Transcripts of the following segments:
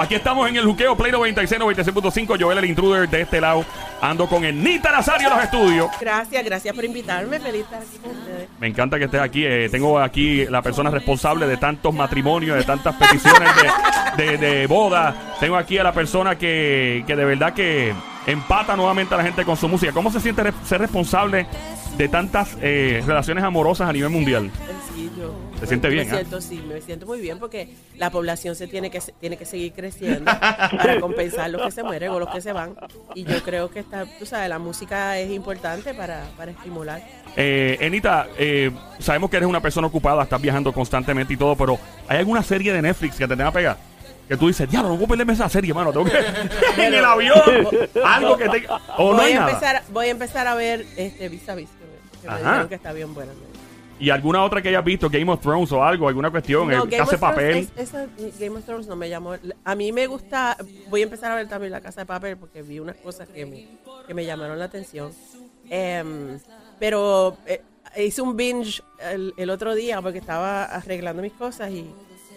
Aquí estamos en el juqueo Play 96, 96.5. Joel, el intruder de este lado. Ando con el Nita Nazario en los estudios. Gracias, gracias por invitarme. Feliz estar aquí con ustedes. Me encanta que estés aquí. Eh, tengo aquí la persona responsable de tantos matrimonios, de tantas peticiones de, de, de boda. Tengo aquí a la persona que, que de verdad que empata nuevamente a la gente con su música. ¿Cómo se siente re- ser responsable de tantas eh, relaciones amorosas a nivel mundial? Sencillo. Se siente bien, Me ¿ah? siento, sí, me siento muy bien porque la población se tiene que, tiene que seguir creciendo para compensar los que se mueren o los que se van. Y yo creo que está, tú sabes, la música es importante para, para estimular. Eh, Enita, eh, sabemos que eres una persona ocupada, estás viajando constantemente y todo, pero ¿hay alguna serie de Netflix que te tenga pegada? Que tú dices, diablo, no puedo perderme esa serie, mano. Tengo que. en el avión. algo que te. O no voy, hay a nada. empezar, voy a empezar a ver este Vis a Vis, que me, que me dijeron que está bien buena. Y alguna otra que hayas visto, Game of Thrones o algo, alguna cuestión, No, el Game Casa de Papel. es- esa- Game of Thrones no me llamó. A mí me gusta. Voy a empezar a ver también La Casa de Papel porque vi unas cosas que me, que me llamaron la atención. Em, pero eh, hice un binge el, el otro día porque estaba arreglando mis cosas y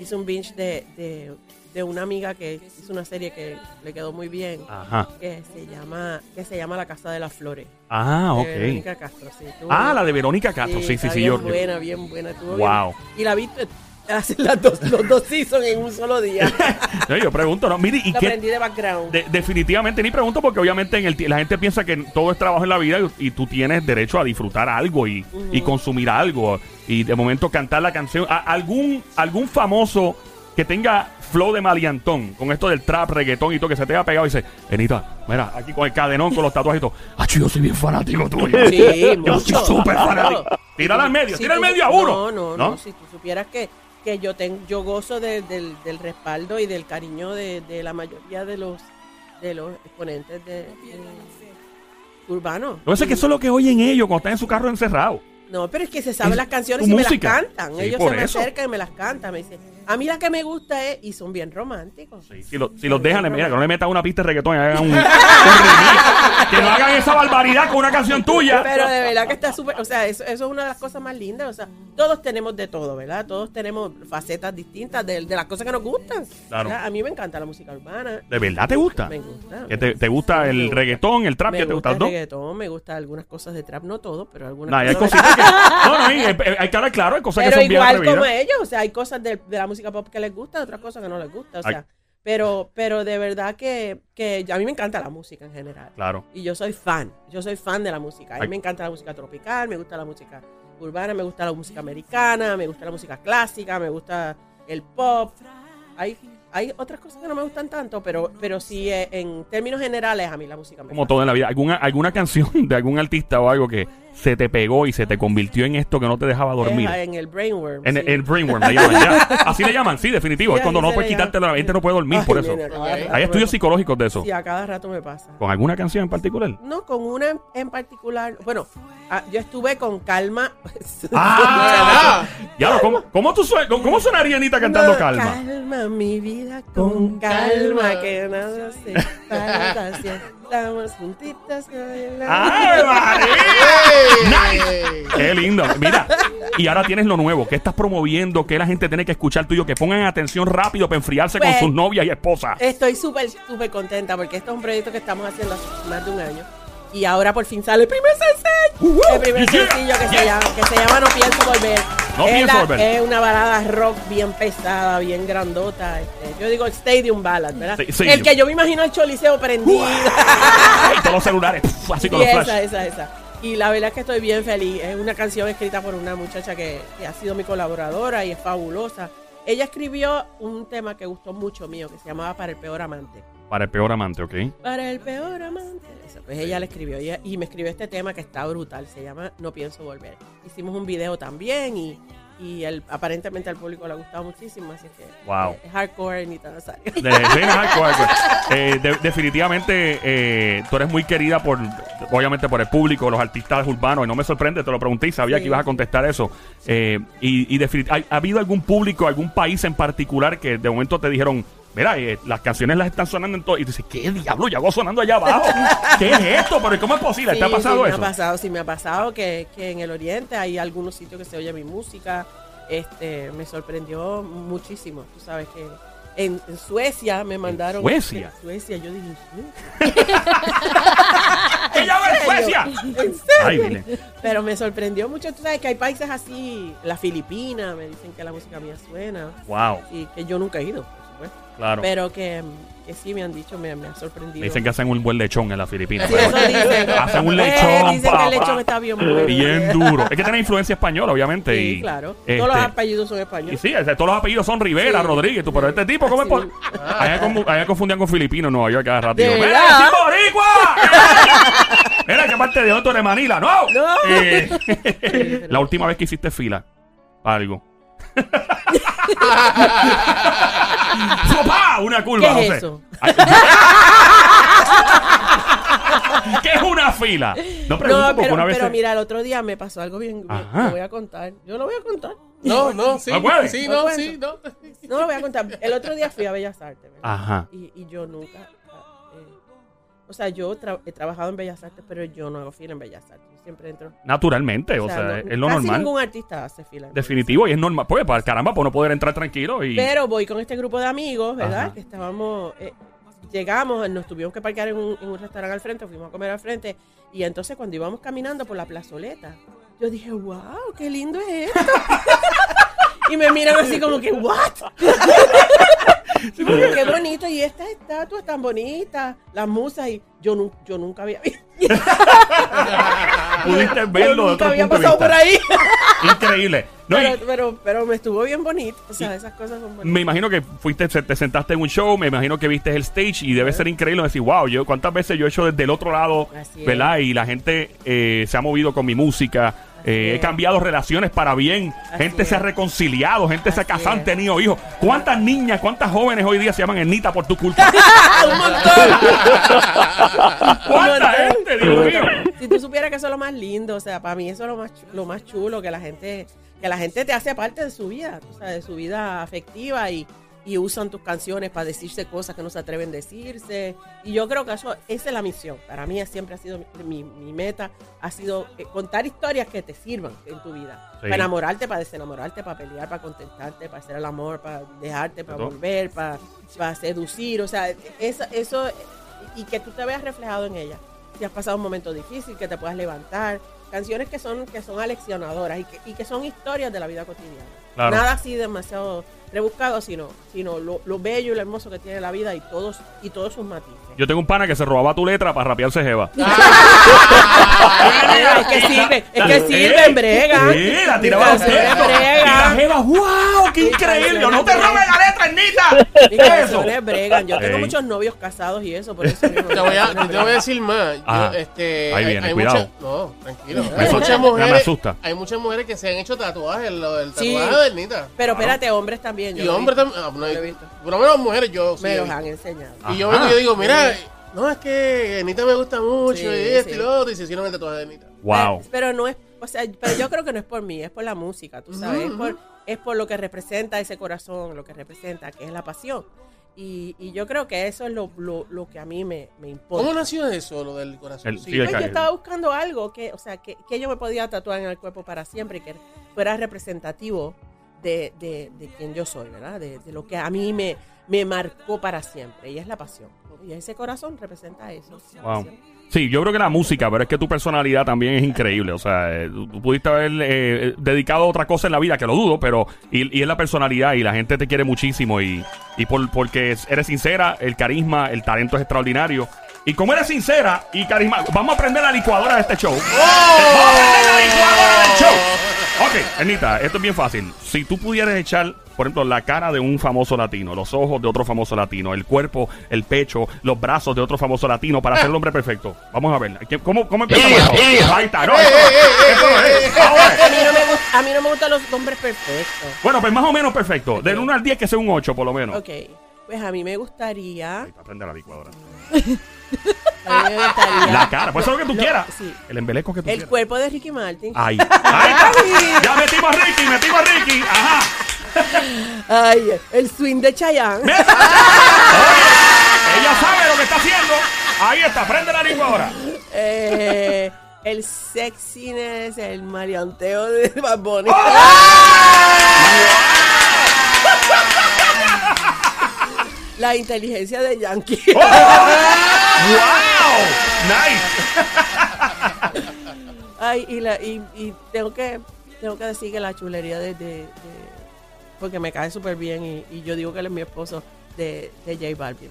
hice un binge de, de, de una amiga que hizo una serie que le quedó muy bien. Ajá. Que se llama que se llama La Casa de las Flores. Ah, de ok. Verónica Castro, sí, estuvo Ah, bien. la de Verónica Castro. Sí, sí, sí. bien Yo, buena, bien buena. Estuvo Wow. bien. Y la vi las dos, los dos seasons en un solo día. Yo pregunto, ¿no? Mire, ¿y qué? aprendí de background. de- definitivamente ni pregunto porque obviamente en el ti- la gente piensa que todo es trabajo en la vida y, y tú tienes derecho a disfrutar algo y, y consumir algo y de momento cantar la canción. A- algún, algún famoso que tenga flow de maliantón con esto del trap, reggaetón y todo que se te haya pegado y dice, Enita, mira, aquí con el cadenón, con los tatuajes y todo. Acho, yo soy bien fanático tuyo. Sí, Yo soy mucho. súper fanático. Tírala al medio, Si tira al tú- medio a uno. No, no, no, Si tú supieras que, que yo ten, yo gozo de- del, del respaldo y del cariño de, de la mayoría de los de los exponentes de, urbanos. Lo que pasa es que eso es lo que oyen ellos cuando están en su carro encerrado. No, pero es que se saben las canciones y me las cantan. Sí, Ellos se me eso. acercan y me las cantan. Me dicen, a mí la que me gusta es, y son bien románticos. Si, lo- si los dejan, mira, que no le metan una pista de reggaetón y hagan un, un remix. Que no hagan esa barbaridad con una canción tuya. Pero de verdad que está súper, o sea, eso, eso es una de las cosas más lindas, o sea, todos tenemos de todo, ¿verdad? Todos tenemos facetas distintas de, de las cosas que nos gustan. Claro. ¿verdad? A mí me encanta la música urbana. ¿De verdad te gusta? Me gusta. ¿Que te, te gusta Me el gusta. reggaetón, el trap? Me ¿Qué te gusta gusta el reggaetón, me gusta algunas cosas de trap, no todo, pero algunas No, hay cosas. cositas que. No, no, hay, que hablar claro, hay cosas que pero son bien igual como atrevidas. ellos, o sea, hay cosas de, de la música pop que les gusta, otras cosas que no les gusta, o Ay. sea, pero, pero de verdad que, que a mí me encanta la música en general. Claro. Y yo soy fan, yo soy fan de la música. A mí Ay. me encanta la música tropical, me gusta la música urbana, me gusta la música americana, me gusta la música clásica, me gusta el pop. Hay, hay otras cosas que no me gustan tanto, pero, pero sí, eh, en términos generales, a mí la música me Como todo en la vida. ¿Alguna, ¿Alguna canción de algún artista o algo que se te pegó y se te convirtió en esto que no te dejaba dormir? En el brainworm. En sí. el, el brainworm, le llaman ya. Así le llaman, sí, definitivo. Sí, es cuando no puedes quitártelo, la gente no puede dormir Ay, por eso. nena, Hay estudios psicológicos de eso. Sí, a cada rato me pasa. ¿Con alguna canción en particular? No, con una en, particular. Bueno, ah, yo estuve con calma. ¡Ah! Ya, ¿cómo, cómo, tú sue- cómo, sonaría Anita cantando No, calma? Calma, mi vida con calma, que nada se si estamos juntitas. ¡Ay, María! ¡Qué lindo! Mira, y ahora tienes lo nuevo. ¿Qué estás promoviendo? ¿Qué la gente tiene que escuchar tuyo? Que pongan atención rápido para enfriarse con Pues, sus novias y esposas. Estoy súper, súper contenta porque esto es un proyecto que estamos haciendo hace más de un año. Y ahora por fin sale el primer sencillo. Uh-huh. el primer Yeah. sencillo que, Yeah. se llama, que se llama No Pienso Volver. No es, una balada rock bien pesada, bien grandota. este, yo digo Stadium Ballad, ¿verdad? Sí, sí. el que yo me imagino el choliseo prendido. ¡Ay, todos los celulares! puf, así con Sí, los flash. esa, esa, esa. Y la verdad es que estoy bien feliz. Es una canción escrita por una muchacha que, que ha sido mi colaboradora y es fabulosa. Ella escribió un tema que gustó mucho mío, que se llamaba Para el Peor Amante. Para el peor amante, ¿ok? Para el peor amante. Pues ella la escribió ella- y me escribió este tema que está brutal. Se llama No Pienso Volver. Hicimos un video también y, y el, aparentemente al público le ha gustado muchísimo. Así que Wow. eh, es hardcore Anita Nazario. De, de- hardcore, eh, de- definitivamente eh, tú eres muy querida por obviamente por el público, los artistas urbanos y no me sorprende, te lo pregunté y sabía Sí. que ibas a contestar eso. Eh, y y definit- ¿ha, ha habido algún público, algún país en particular que de momento te dijeron, mira, eh, las canciones las están sonando en todo y tú dices, ¿qué diablo? Ya hago sonando allá abajo. ¿Qué es esto? Pero ¿cómo es posible? ¿Te ha Sí, pasado sí, eso? Me ha pasado, sí, me ha pasado que, que en el Oriente hay algunos sitios que se oye mi música. Este, me sorprendió muchísimo. Tú sabes que, En, en Suecia me mandaron. Suecia? En Suecia, yo dije. ¡Ella va a Suecia! ¿En serio? Ay. Pero me sorprendió mucho. Tú sabes que hay países así, la Filipina, me dicen que la música mía suena. Wow, Y que yo nunca he ido. Claro. Pero que, que sí me han dicho, me, me ha sorprendido. Dicen que hacen un buen lechón en las Filipinas. Sí, eso dicen. Hacen un Eh, lechón, Dicen que el lechón está bien bueno. Bien duro. Es que tiene influencia española, obviamente. Sí, y, claro. este, Todos los apellidos son Y españoles. sí, o sea, todos los apellidos son Rivera, Sí. Rodríguez. Tú, pero este tipo, ¿cómo es por...? Allá, confu- allá confundían con filipinos en Nueva York cada rato. ¿De ¡Mira, sí, boricua! Mira, ¿qué parte de tú eres Manila? ¡No! No. Eh, la última vez que hiciste fila algo. ¡Sopa! Una curva, ¿Qué es no sé. eso? Ay, ¿Qué es una fila? No pregunto No, porque pero, una vez... pero se- mira, el otro día me pasó algo bien. Ajá. Lo voy a contar. Yo lo voy a contar. No, no, sí. ¿No puede? Sí, No sí, no. No lo voy a contar. El otro día fui a Bellas Artes. ¿verdad? Ajá. Y, y yo nunca. Eh, o sea, yo tra- he trabajado en Bellas Artes, pero yo no hago fila en Bellas Artes. Yo siempre entro. Naturalmente, o, o sea, no- es lo casi normal. ningún artista hace fila. en Definitivo, y es normal. Pues, para caramba, para no poder entrar tranquilo y... Pero voy con este grupo de amigos, ¿verdad? Ajá. Que estábamos, eh, llegamos, nos tuvimos que parquear en un, en un restaurante al frente, fuimos a comer al frente, y entonces cuando íbamos caminando por la plazoleta, yo dije, wow, qué lindo es esto. y me miran así como que, what? qué bonito, y estas estatuas tan bonitas, las musas, y yo, nu- yo nunca había visto. Pudiste Yo verlo de nunca había pasado por ahí. Increíble. No, y- pero, pero, pero me estuvo bien bonito. O sea, esas cosas son bonitas. me imagino que fuiste, te sentaste en un show, me imagino que viste el stage y debe ser increíble decir, wow, yo cuántas veces yo he hecho desde el otro lado, Así es. ¿verdad? Y la gente eh, se ha movido con mi música. Eh, he cambiado relaciones para bien, Así gente se ha reconciliado, gente se ha casado, han tenido hijos. ¿Cuántas niñas, cuántas jóvenes hoy día se llaman Ernita por tu culpa? ¡Un montón! ¿Cuánta gente, Dios mío? Si tú supieras que eso es lo más lindo, o sea, para mí eso es lo más, chu- lo más chulo, que la gente, que la gente te hace parte de su vida, o sea, de su vida afectiva y, y usan tus canciones para decirse cosas que no se atreven a decirse. Y yo creo que eso, esa es la misión. Para mí siempre ha sido mi, mi- meta, ha sido eh, contar historias que te sirvan en tu vida. Sí. Para enamorarte, para desenamorarte, para pelear, para contentarte, para hacer el amor, para dejarte, para Todo. volver, para, para seducir. O sea, eso, eso, y que tú te veas reflejado en ella. Si has pasado un momento difícil, que te puedas levantar. Canciones que son, que son aleccionadoras y que, y que son historias de la vida cotidiana. Claro. Nada así demasiado rebuscado, sino, sino lo, lo bello y lo hermoso que tiene la vida y todos, y todos sus matices. Yo tengo un pana que se robaba tu letra para rapearse Jeva. es que sirve, es que sirven, brega. Sí, la tiraba a usted. Canciones Y la. Jeva, wow, qué increíble. No te robes la letra, Ernita. Mis ¿Qué es eso? bregan. Yo tengo Ey. muchos novios casados y eso, por eso mismo. Te voy a, Canciones te voy a bregan. decir más. Yo, Ajá. este, Ahí hay- viene, hay cuidado. muchas- no, tranquilo. Me Hay muchas me mujeres. asusta. Hay muchas mujeres que se han hecho tatuajes. Lo del Sí. tatuaje de Ernita. Pero espérate, hombres también. yo Y hombres también. ah, no, Lo he visto. por lo menos mujeres yo sí Me los han enseñado. Y yo Ajá. vengo y yo digo, mira, no, es que Ernita me gusta mucho Sí, y esto sí. y lo otro. Y se hicieron el tatuaje de Ernita. Wow. Pero, pero no es, o sea, pero yo creo que no es por mí, es por la música, tú sabes, es, por, es por lo que representa ese corazón, lo que representa, que es la pasión. Y, y yo creo que eso es lo, lo, lo que a mí me, me importa. ¿Cómo nació eso, lo del corazón? El- Sí. yo estaba buscando algo que, o sea, que, que yo me podía tatuar en el cuerpo para siempre y que fuera representativo de, de, de quien yo soy, ¿verdad? De, de lo que a mí me, me marcó para siempre y es la pasión. Y ese corazón representa eso. Wow. Sí, yo creo que la música, pero es que tu personalidad también es increíble. O sea, eh, tú, tú pudiste haber eh, dedicado a otra cosa en la vida, que lo dudo, pero. Y, y es la personalidad, y la gente te quiere muchísimo. Y, y por, porque es- eres sincera, el carisma, el talento es extraordinario. Y como eres sincera y carisma, vamos a aprender la licuadora de este show. Vamos a aprender la licuadora del show. Ok, Ernita, esto es bien fácil. Si tú pudieras echar, por ejemplo, la cara de un famoso latino, los ojos de otro famoso latino, el cuerpo, el pecho, los brazos de otro famoso latino para ser el hombre perfecto. Vamos a ver. ¿Qué- ¿Cómo, cómo empezamos? esto? Ahí está, no. A mí, no me gusta, a mí no me gustan los hombres perfectos. Bueno, pues más o menos perfecto. Del 1 al 10 que sea un 8 por lo menos. Ok, pues a mí me gustaría. Ahí la licuadora. a mí me gustaría La cara, pues eso es lo que tú Lo- quieras. sí. El embeleco que tú el quieras. cuerpo de Ricky Martin. Ahí. Ahí está. Ya metimos a Ricky, metimos a Ricky. Ajá. Ay, el swing de Chayanne. Oye, ella sabe lo que está haciendo. Ahí está, prende la licuadora. Eh, el sexiness, el marianteo de Bad Bunny. La inteligencia de Yankee. ¡Oh! ¡Wow! ¡Nice! Ay, y, la, y, y tengo que tengo que decir que la chulería de, de- de- porque me cae súper bien y, y yo digo que él es mi esposo de, de J Balvin.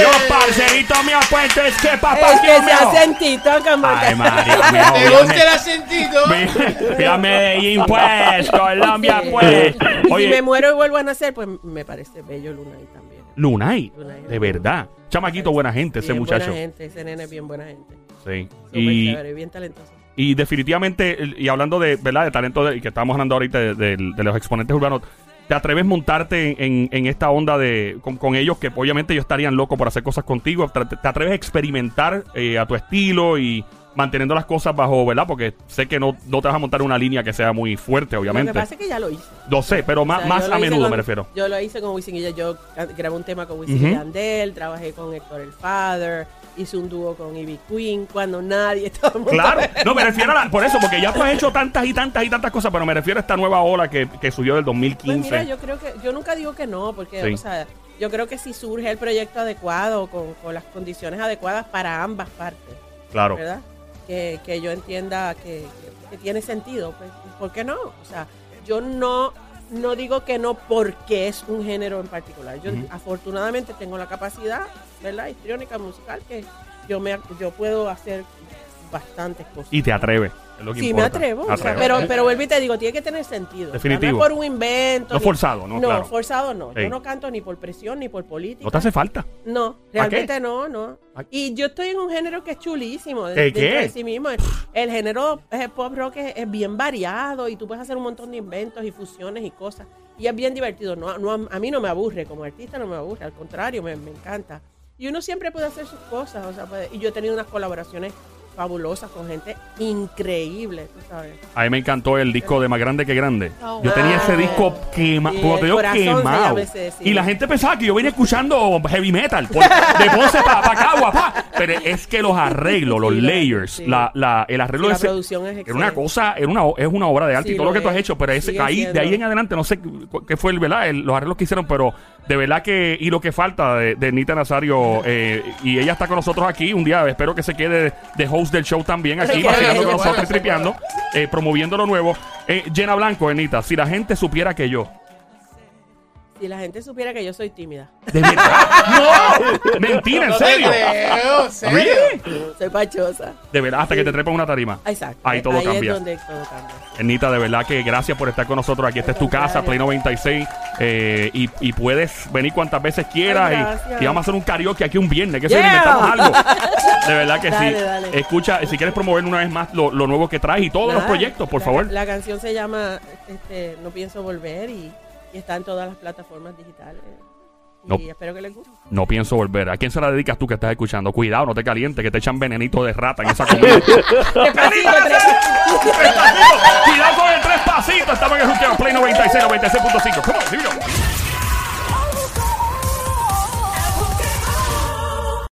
Yo, parcerito mío, puentes, que papá es que Dios se ha sentido como Ay, que- María, mío, ¿Te gusta el acentito? Vi- vi a Medellín, pues, Colombia, Sí. pues. Y si me Oye, muero y vuelvo a nacer, pues me parece bello Lunay también. Lunay, Lunay. de verdad. Chamaquito, buena gente ese Bien muchacho. Buena gente, ese nene es bien buena gente. Sí. Súper Y, chévere, bien talentoso. Y definitivamente, y hablando de, ¿verdad? De talento de- que estamos hablando ahorita de, los exponentes urbanos, ¿te atreves a montarte en, en esta onda de con, con ellos que obviamente ellos estarían locos por hacer cosas contigo? ¿Te, te atreves a experimentar eh, a tu estilo y manteniendo las cosas bajo, ¿verdad? Porque sé que no, no te vas a montar una línea que sea muy fuerte, Lo obviamente. que pasa es que ya lo hice. Lo sé, pero O más, sea, más yo lo a menudo con- me refiero. Yo lo hice con Wisin y Yandel, yo ca- grabé un tema con Wisin y Yandel, trabajé con Héctor el Father, hice un dúo con Ivy Queen cuando nadie, mundo- Claro, no me refiero a la- por eso, porque ya tú has hecho tantas y tantas y tantas cosas, pero me refiero a esta nueva ola que, que subió del Pues 2015. mira, yo creo que, yo nunca digo que no, porque, Sí. o sea, yo creo que si surge el proyecto adecuado, con, con las condiciones adecuadas para ambas partes, claro. ¿verdad? Que, que yo entienda que, que- tiene sentido, pues, ¿por qué no? O sea, yo no, no digo que no porque es un género en particular. Yo afortunadamente tengo la capacidad, ¿verdad? Histriónica, musical, que yo, me, yo puedo hacer bastantes cosas. Y te atreves. Es lo que Sí, me atrevo. o sea, Atreves. pero, pero vuelvo y te digo, tiene que tener sentido. O sea, Definitivo. no es por un invento. No ni- forzado, ¿no? No, Claro. forzado no. Yo no canto ni por presión ni por política. No te hace falta. No, realmente no, no. ¿Para Y yo estoy en un género que es chulísimo. de- ¿De dentro qué? de sí mismo. El género eh, pop rock es, es bien variado y tú puedes hacer un montón de inventos y fusiones y cosas. Y es bien divertido. No, no, a mí no me aburre, como artista no me aburre, al contrario, me, me encanta. Y uno siempre puede hacer sus cosas. O sea, puede- y yo he tenido unas colaboraciones fabulosas con gente increíble, tú sabes. A mí me encantó el disco de Más Grande que Grande. Oh, yo tenía ese disco Como te digo, se quemado. sí. Y la gente pensaba que yo venía escuchando heavy metal. por- de Ponce para pa Cagua, pa. Pero es que los arreglos, los Sí, layers, sí. la, la- el arreglo de la ese- producción es Era una cosa, era una, es una obra de arte y todo lo lo que tú has hecho, pero ese, ahí, de ahí en adelante, no sé qué fue el, ¿verdad? El- los arreglos que hicieron, pero de verdad que, y lo que falta de, de Nita Nazario, eh, y ella está con nosotros aquí, un día espero que se quede de host del show también aquí, vacilando con nosotros tripeando, eh, promoviendo lo nuevo. Eh, Jenna Blanco, Nita, si la gente supiera que yo, Si la gente supiera que yo soy tímida, de verdad, no, mentira, en serio. creo, ¿serio? Soy pachosa. De verdad, hasta que te trepas una tarima. Exacto. Ahí todo Ahí cambia. es donde todo cambia. Nita, de verdad que gracias por estar con nosotros. Aquí esta es tu casa, Play 96. eh, y, y puedes venir cuantas veces quieras. Ay, y- gracias. y, vamos a hacer un karaoke aquí un viernes. Que Yeah. inventamos algo. De verdad que Dale, sí. dale. Escucha, si quieres promover una vez más lo, lo nuevo que traes y todos los Nada, proyectos, por la- favor. La canción se llama este, No pienso volver y, y está en todas las plataformas digitales. Y No. espero que les guste. No pienso volver. ¿A quién se la dedicas tú que estás escuchando? Cuidado, no te calientes, que te echan venenito de rata en esa comida. Cuidado con el tres pasitos. Estamos en el Play 96, 96.5.